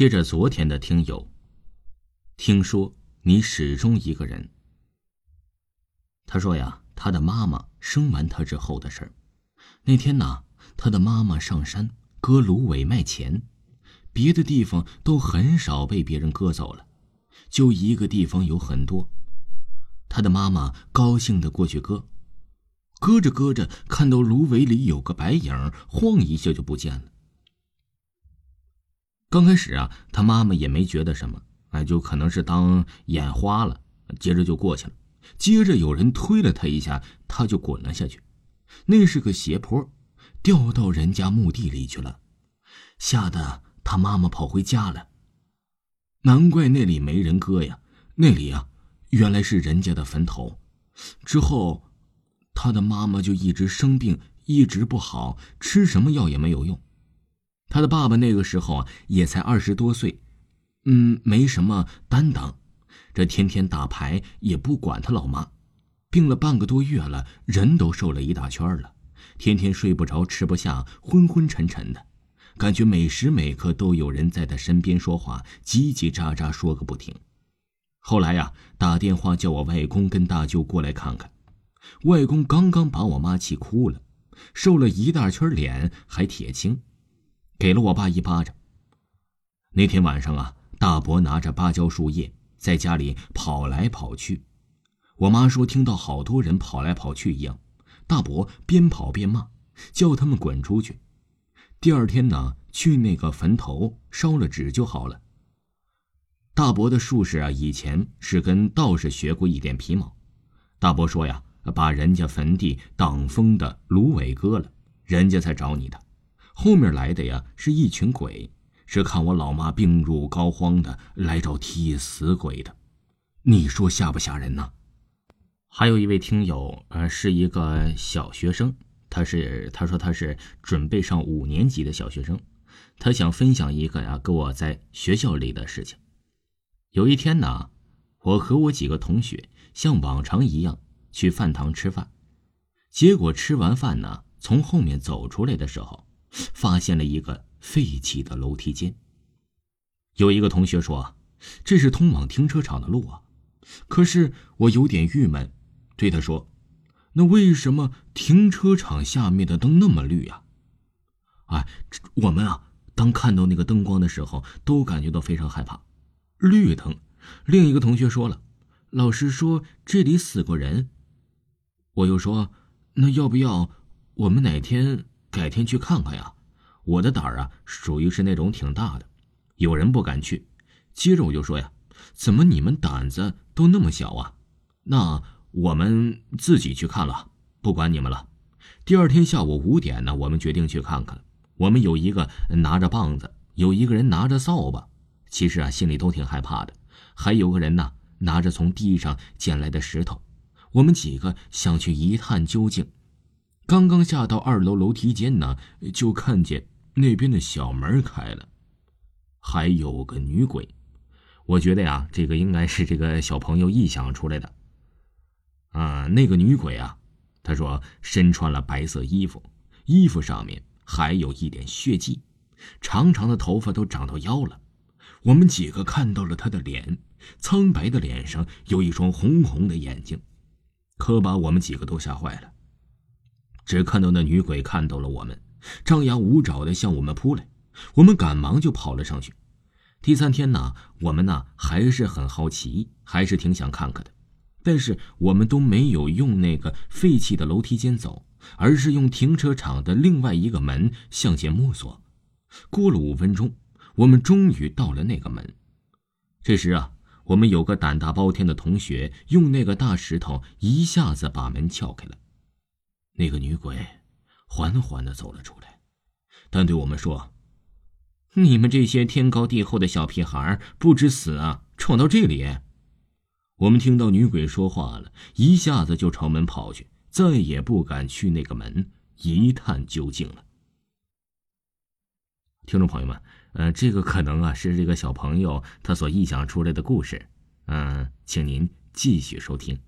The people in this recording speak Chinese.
接着昨天的听友，听说你始终一个人。他说呀，他的妈妈生完他之后的事儿。那天呢，他的妈妈上山割芦苇卖钱，别的地方都很少被别人割走了，就一个地方有很多。他的妈妈高兴的过去割，割着割着，看到芦苇里有个白影，晃一下就不见了。刚开始啊，他妈妈也没觉得什么，哎，就可能是当眼花了，接着就过去了。接着有人推了他一下，他就滚了下去。那是个斜坡，掉到人家墓地里去了，吓得他妈妈跑回家了。难怪那里没人割呀，那里啊，原来是人家的坟头。之后，他的妈妈就一直生病，一直不好，吃什么药也没有用。他的爸爸那个时候啊，也才二十多岁，嗯，没什么担当，这天天打牌也不管他老妈，病了半个多月了，人都瘦了一大圈了，天天睡不着，吃不下，昏昏沉沉的，感觉每时每刻都有人在他身边说话，叽叽喳喳说个不停。后来呀，打电话叫我外公跟大舅过来看看，外公刚刚把我妈气哭了，瘦了一大圈脸，还铁青。给了我爸一巴掌。那天晚上啊，大伯拿着芭蕉树叶在家里跑来跑去，我妈说听到好多人跑来跑去一样。大伯边跑边骂，叫他们滚出去。第二天呢，去那个坟头烧了纸就好了。大伯的术士啊，以前是跟道士学过一点皮毛。大伯说呀，把人家坟地挡风的芦苇割了，人家才找你的。后面来的呀是一群鬼，是看我老妈病入膏肓的来找替死鬼的，你说吓不吓人呢？还有一位听友，呃，是一个小学生，他是他说他是准备上五年级的小学生，他想分享一个呀，跟我在学校里的事情。有一天呢，我和我几个同学像往常一样去饭堂吃饭，结果吃完饭呢，从后面走出来的时候。发现了一个废弃的楼梯间。有一个同学说：“这是通往停车场的路啊。”可是我有点郁闷，对他说：“那为什么停车场下面的灯那么绿呀？”哎，我们啊，当看到那个灯光的时候，都感觉到非常害怕。绿灯。另一个同学说了：“老师说这里死过人。”我又说：“那要不要我们哪天？”改天去看看呀，我的胆儿啊，属于是那种挺大的，有人不敢去。接着我就说呀，怎么你们胆子都那么小啊？那我们自己去看了，不管你们了。第二天下午五点呢，我们决定去看看。我们有一个拿着棒子，有一个人拿着扫把，其实啊，心里都挺害怕的。还有个人呢，拿着从地上捡来的石头。我们几个想去一探究竟。刚刚下到二楼楼梯间呢，就看见那边的小门开了，还有个女鬼。我觉得呀，这个应该是这个小朋友臆想出来的。啊，那个女鬼啊，她说身穿了白色衣服，衣服上面还有一点血迹，长长的头发都长到腰了。我们几个看到了她的脸，苍白的脸上有一双红红的眼睛，可把我们几个都吓坏了。只看到那女鬼看到了我们，张牙舞爪的向我们扑来，我们赶忙就跑了上去。第三天呢，我们呢还是很好奇，还是挺想看看的，但是我们都没有用那个废弃的楼梯间走，而是用停车场的另外一个门向前摸索。过了五分钟，我们终于到了那个门。这时啊，我们有个胆大包天的同学用那个大石头一下子把门撬开了。那个女鬼缓缓的走了出来，但对我们说：“你们这些天高地厚的小屁孩，不知死啊，闯到这里！”我们听到女鬼说话了，一下子就朝门跑去，再也不敢去那个门一探究竟了。听众朋友们，呃，这个可能啊是这个小朋友他所臆想出来的故事，嗯，请您继续收听。